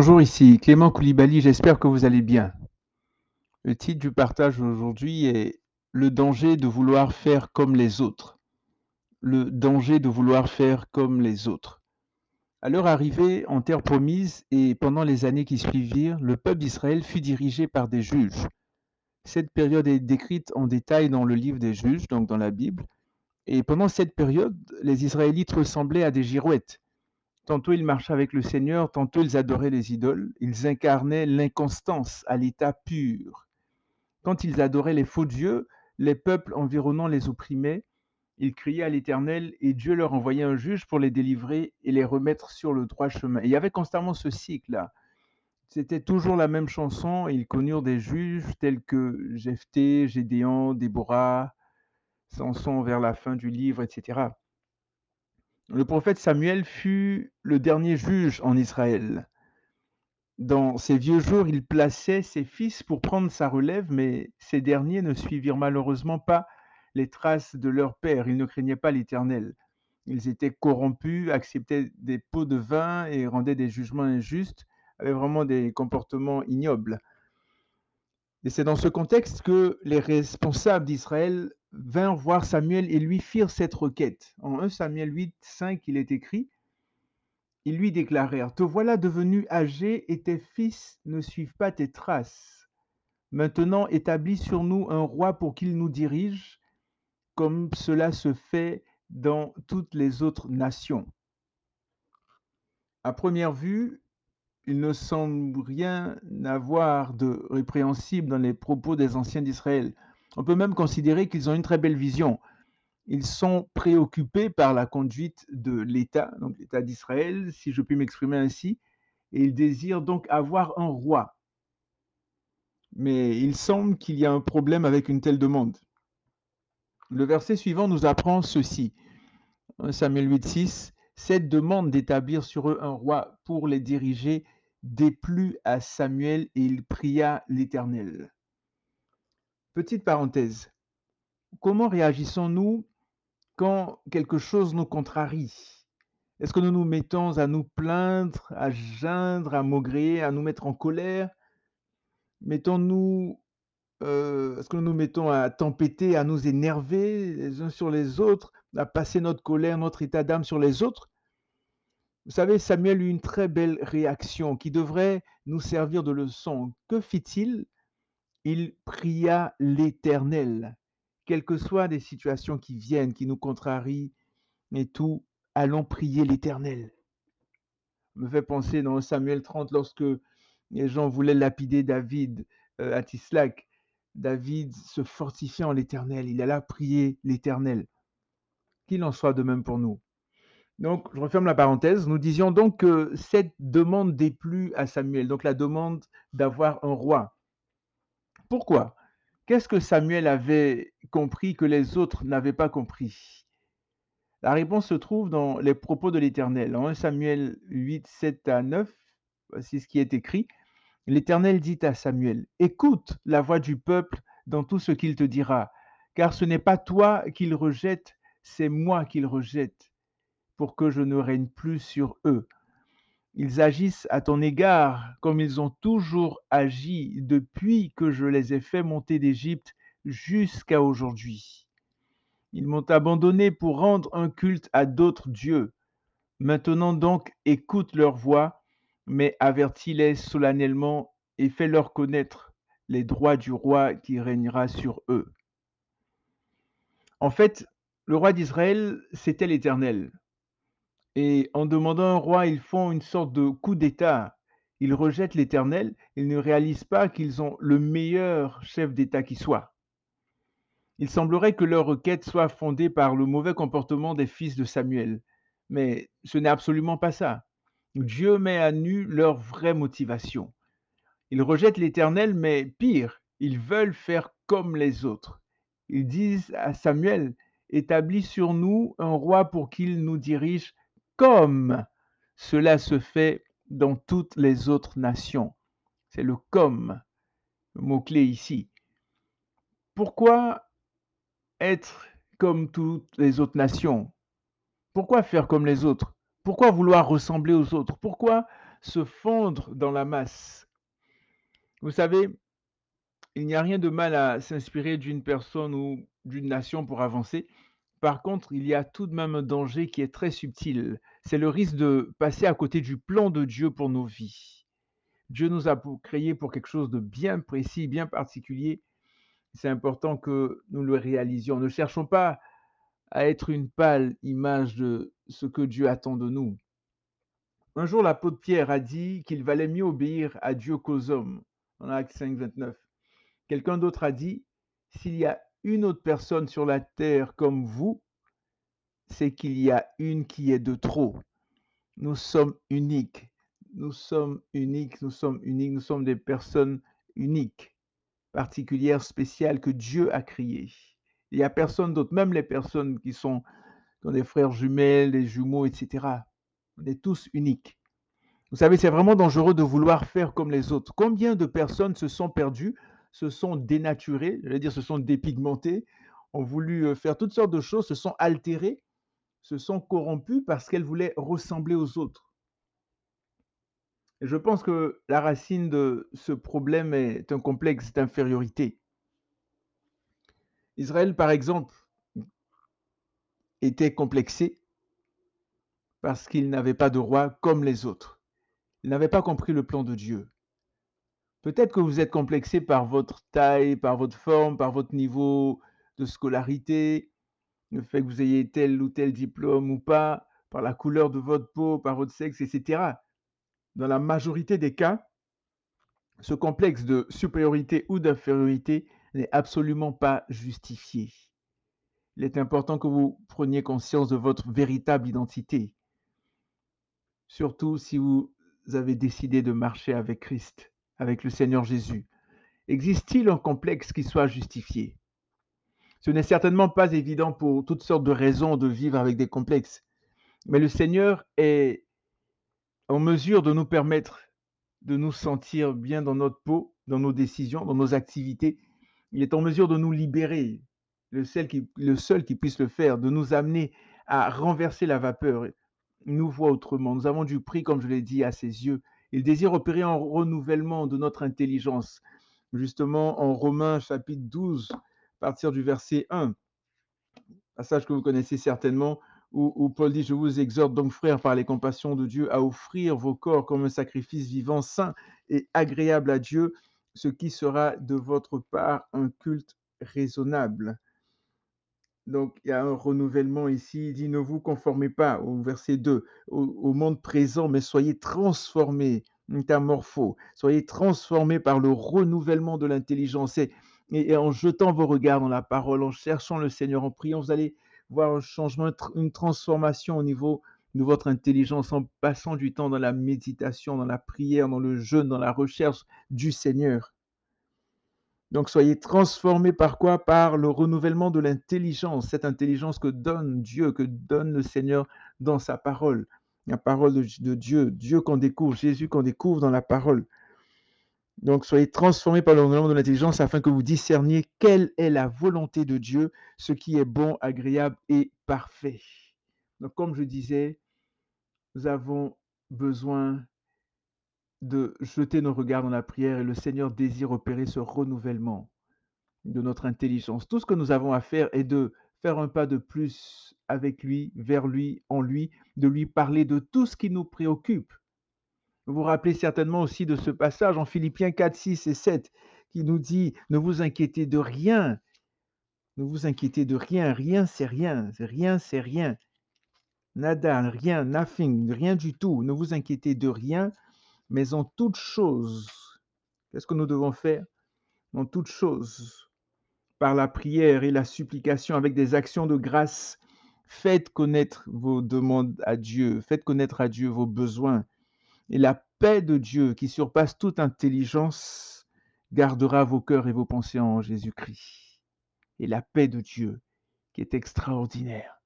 Bonjour, ici Clément Koulibaly, j'espère que vous allez bien. Le titre du partage aujourd'hui est Le danger de vouloir faire comme les autres. Le danger de vouloir faire comme les autres. À leur arrivée en terre promise et pendant les années qui suivirent, le peuple d'Israël fut dirigé par des juges. Cette période est décrite en détail dans le livre des juges, donc dans la Bible. Et pendant cette période, les Israélites ressemblaient à des girouettes. Tantôt ils marchaient avec le Seigneur, tantôt ils adoraient les idoles. Ils incarnaient l'inconstance à l'état pur. Quand ils adoraient les faux dieux, les peuples environnants les opprimaient. Ils criaient à l'Éternel et Dieu leur envoyait un juge pour les délivrer et les remettre sur le droit chemin. Il y avait constamment ce cycle-là. C'était toujours la même chanson. Ils connurent des juges tels que Jephthé, Gédéon, Déborah, Samson vers la fin du livre, etc. Le prophète Samuel fut le dernier juge en Israël. Dans ses vieux jours, il plaçait ses fils pour prendre sa relève, mais ces derniers ne suivirent malheureusement pas les traces de leur père. Ils ne craignaient pas l'Éternel. Ils étaient corrompus, acceptaient des pots de vin et rendaient des jugements injustes, avaient vraiment des comportements ignobles. Et c'est dans ce contexte que les responsables d'Israël vinrent voir Samuel et lui firent cette requête. En 1 Samuel 8, 5, il est écrit Ils lui déclarèrent Te voilà devenu âgé et tes fils ne suivent pas tes traces. Maintenant, établis sur nous un roi pour qu'il nous dirige, comme cela se fait dans toutes les autres nations. À première vue, il ne semble rien avoir de répréhensible dans les propos des anciens d'Israël. On peut même considérer qu'ils ont une très belle vision. Ils sont préoccupés par la conduite de l'État, donc l'État d'Israël, si je puis m'exprimer ainsi, et ils désirent donc avoir un roi. Mais il semble qu'il y a un problème avec une telle demande. Le verset suivant nous apprend ceci. Samuel 8, 6. Cette demande d'établir sur eux un roi pour les diriger déplut à Samuel et il pria l'Éternel. Petite parenthèse. Comment réagissons-nous quand quelque chose nous contrarie? Est-ce que nous nous mettons à nous plaindre, à geindre, à maugréer, à nous mettre en colère? Mettons-nous, euh, est-ce que nous nous mettons à tempêter, à nous énerver les uns sur les autres, à passer notre colère, notre état d'âme sur les autres? Vous savez, Samuel eut une très belle réaction qui devrait nous servir de leçon. Que fit-il il pria l'Éternel. Quelles que soient les situations qui viennent, qui nous contrarient et tout, allons prier l'Éternel. Me fait penser dans Samuel 30 lorsque les gens voulaient lapider David euh, à Tislac. David se fortifiait en l'Éternel. Il alla prier l'Éternel. Qu'il en soit de même pour nous. Donc, je referme la parenthèse. Nous disions donc que cette demande déplut à Samuel, donc la demande d'avoir un roi. Pourquoi? Qu'est-ce que Samuel avait compris que les autres n'avaient pas compris? La réponse se trouve dans les propos de l'Éternel. En 1 Samuel 8, 7 à 9, voici ce qui est écrit. L'Éternel dit à Samuel, Écoute la voix du peuple dans tout ce qu'il te dira, car ce n'est pas toi qu'il rejette, c'est moi qu'il rejette, pour que je ne règne plus sur eux. Ils agissent à ton égard comme ils ont toujours agi depuis que je les ai fait monter d'Égypte jusqu'à aujourd'hui. Ils m'ont abandonné pour rendre un culte à d'autres dieux. Maintenant donc, écoute leur voix, mais avertis-les solennellement et fais-leur connaître les droits du roi qui régnera sur eux. En fait, le roi d'Israël, c'était l'Éternel. Et en demandant un roi, ils font une sorte de coup d'État. Ils rejettent l'Éternel, ils ne réalisent pas qu'ils ont le meilleur chef d'État qui soit. Il semblerait que leur requête soit fondée par le mauvais comportement des fils de Samuel, mais ce n'est absolument pas ça. Dieu met à nu leur vraie motivation. Ils rejettent l'Éternel, mais pire, ils veulent faire comme les autres. Ils disent à Samuel, établis sur nous un roi pour qu'il nous dirige comme cela se fait dans toutes les autres nations. C'est le comme, le mot-clé ici. Pourquoi être comme toutes les autres nations? Pourquoi faire comme les autres? Pourquoi vouloir ressembler aux autres? Pourquoi se fondre dans la masse? Vous savez, il n'y a rien de mal à s'inspirer d'une personne ou d'une nation pour avancer. Par contre, il y a tout de même un danger qui est très subtil. C'est le risque de passer à côté du plan de Dieu pour nos vies. Dieu nous a créés pour quelque chose de bien précis, bien particulier. C'est important que nous le réalisions. Ne cherchons pas à être une pâle image de ce que Dieu attend de nous. Un jour, l'apôtre Pierre a dit qu'il valait mieux obéir à Dieu qu'aux hommes, en Acte 5, 29. Quelqu'un d'autre a dit, s'il y a une autre personne sur la terre comme vous, c'est qu'il y a une qui est de trop. Nous sommes uniques. Nous sommes uniques, nous sommes uniques, nous sommes des personnes uniques, particulières, spéciales que Dieu a créées. Il n'y a personne d'autre, même les personnes qui sont ont des frères jumelles, des jumeaux, etc. On est tous uniques. Vous savez, c'est vraiment dangereux de vouloir faire comme les autres. Combien de personnes se sont perdues, se sont dénaturées, je veux dire, se sont dépigmentées, ont voulu faire toutes sortes de choses, se sont altérées, se sont corrompues parce qu'elles voulaient ressembler aux autres. Je pense que la racine de ce problème est un complexe d'infériorité. Israël, par exemple, était complexé parce qu'il n'avait pas de roi comme les autres. Il n'avait pas compris le plan de Dieu. Peut-être que vous êtes complexé par votre taille, par votre forme, par votre niveau de scolarité, le fait que vous ayez tel ou tel diplôme ou pas, par la couleur de votre peau, par votre sexe, etc. Dans la majorité des cas, ce complexe de supériorité ou d'infériorité n'est absolument pas justifié. Il est important que vous preniez conscience de votre véritable identité, surtout si vous avez décidé de marcher avec Christ, avec le Seigneur Jésus. Existe-t-il un complexe qui soit justifié? Ce n'est certainement pas évident pour toutes sortes de raisons de vivre avec des complexes, mais le Seigneur est en mesure de nous permettre de nous sentir bien dans notre peau, dans nos décisions, dans nos activités, il est en mesure de nous libérer, le seul, qui, puisse le faire, de nous amener à renverser la vapeur. nous voit autrement. Nous avons du prix, comme je l'ai dit, à ses yeux. Il désire opérer un renouvellement de notre intelligence. Justement, en Romains chapitre 12, à partir du verset 1, passage que vous connaissez certainement, où, où, Paul dit, je vous exhorte donc, frères, par les compassions de Dieu, à offrir vos corps comme un sacrifice vivant, saint et agréable à Dieu, ce qui sera de votre part un culte raisonnable. Donc, il y a un renouvellement ici. Il dit, ne vous conformez pas, au verset 2, au, monde présent, mais soyez transformés, métamorpho, soyez transformés par le renouvellement de l'intelligence. Et, et, en jetant vos regards dans la parole, en cherchant le Seigneur, en priant, vous allez voir un changement, une transformation au niveau de votre intelligence en passant du temps dans la méditation, dans la prière, dans le jeûne, dans la recherche du Seigneur. Donc soyez transformés par quoi? Par le renouvellement de l'intelligence, cette intelligence que donne Dieu, que donne le Seigneur dans sa parole. La parole de, Dieu, Dieu qu'on découvre, Jésus qu'on découvre dans la parole. Donc soyez transformés par le renouvellement de l'intelligence afin que vous discerniez quelle est la volonté de Dieu, ce qui est bon, agréable et parfait. Donc, comme je disais, nous avons besoin de jeter nos regards dans la prière et le Seigneur désire opérer ce renouvellement de notre intelligence. Tout ce que nous avons à faire est de faire un pas de plus avec lui, vers lui, en lui, de lui parler de tout ce qui nous préoccupe. Vous vous rappelez certainement aussi de ce passage en Philippiens 4, 6 et 7 qui nous dit, ne vous inquiétez de rien, ne vous inquiétez de rien, rien c'est rien, rien c'est rien. Nada, rien, nothing, rien du tout. Ne vous inquiétez de rien, mais en toute chose. Qu'est-ce que nous devons faire? En toute chose, par la prière et la supplication, avec des actions de grâce, faites connaître vos demandes à Dieu, faites connaître à Dieu vos besoins. Et la paix de Dieu, qui surpasse toute intelligence, gardera vos cœurs et vos pensées en Jésus-Christ. Et la paix de Dieu, qui est extraordinaire.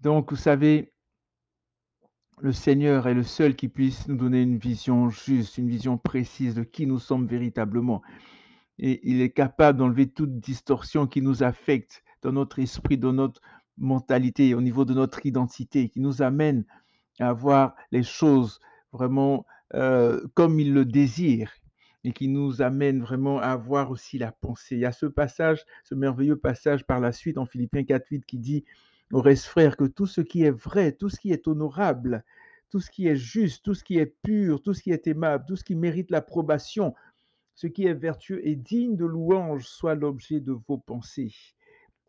Donc, vous savez, le Seigneur est le seul qui puisse nous donner une vision juste, une vision précise de qui nous sommes véritablement. Et il est capable d'enlever toute distorsion qui nous affecte dans notre esprit, dans notre mentalité, au niveau de notre identité, qui nous amène à voir les choses vraiment, heu, comme il le désire et qui nous amène vraiment à avoir aussi la pensée. Il y a ce passage, ce merveilleux passage par la suite en Philippiens 4:8 qui dit: «Au reste frères, que tout ce qui est vrai, tout ce qui est honorable, tout ce qui est juste, tout ce qui est pur, tout ce qui est aimable, tout ce qui mérite l'approbation, ce qui est vertueux et digne de louange soit l'objet de vos pensées».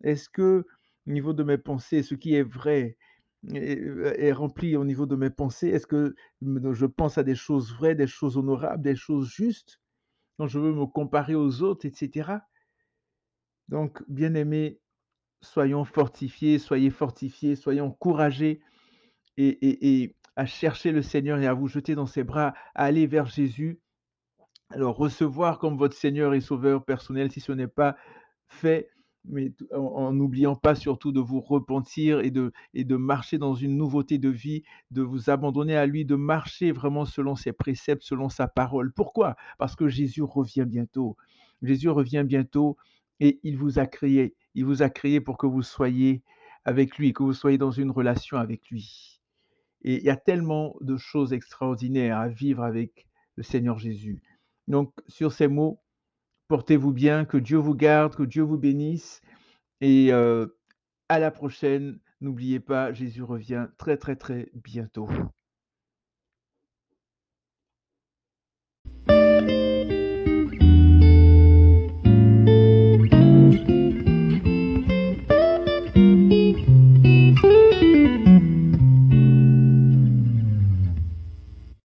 Est-ce que, au niveau de mes pensées, ce qui est vrai est, est rempli au niveau de mes pensées? Est-ce que je pense à des choses vraies, des choses honorables, des choses justes, quand je veux me comparer aux autres et cetera? Donc, bien-aimés, soyons fortifiés, soyez fortifiés, soyez encouragés et à chercher le Seigneur et à vous jeter dans ses bras, à aller vers Jésus, le recevoir comme votre Seigneur et Sauveur personnel si ce n'est pas fait, mais en n'oubliant pas surtout de vous repentir et de et de marcher dans une nouveauté de vie, de vous abandonner à lui, de marcher vraiment selon ses préceptes, selon sa parole. Pourquoi? Parce que Jésus revient bientôt. Jésus revient bientôt et il vous a créé. Il vous a créé pour que vous soyez avec lui, que vous soyez dans une relation avec lui. Et il y a tellement de choses extraordinaires à vivre avec le Seigneur Jésus. Donc, sur ces mots, portez-vous bien, que Dieu vous garde, que Dieu vous bénisse et heu, à la prochaine. N'oubliez pas, Jésus revient très, très, très bientôt.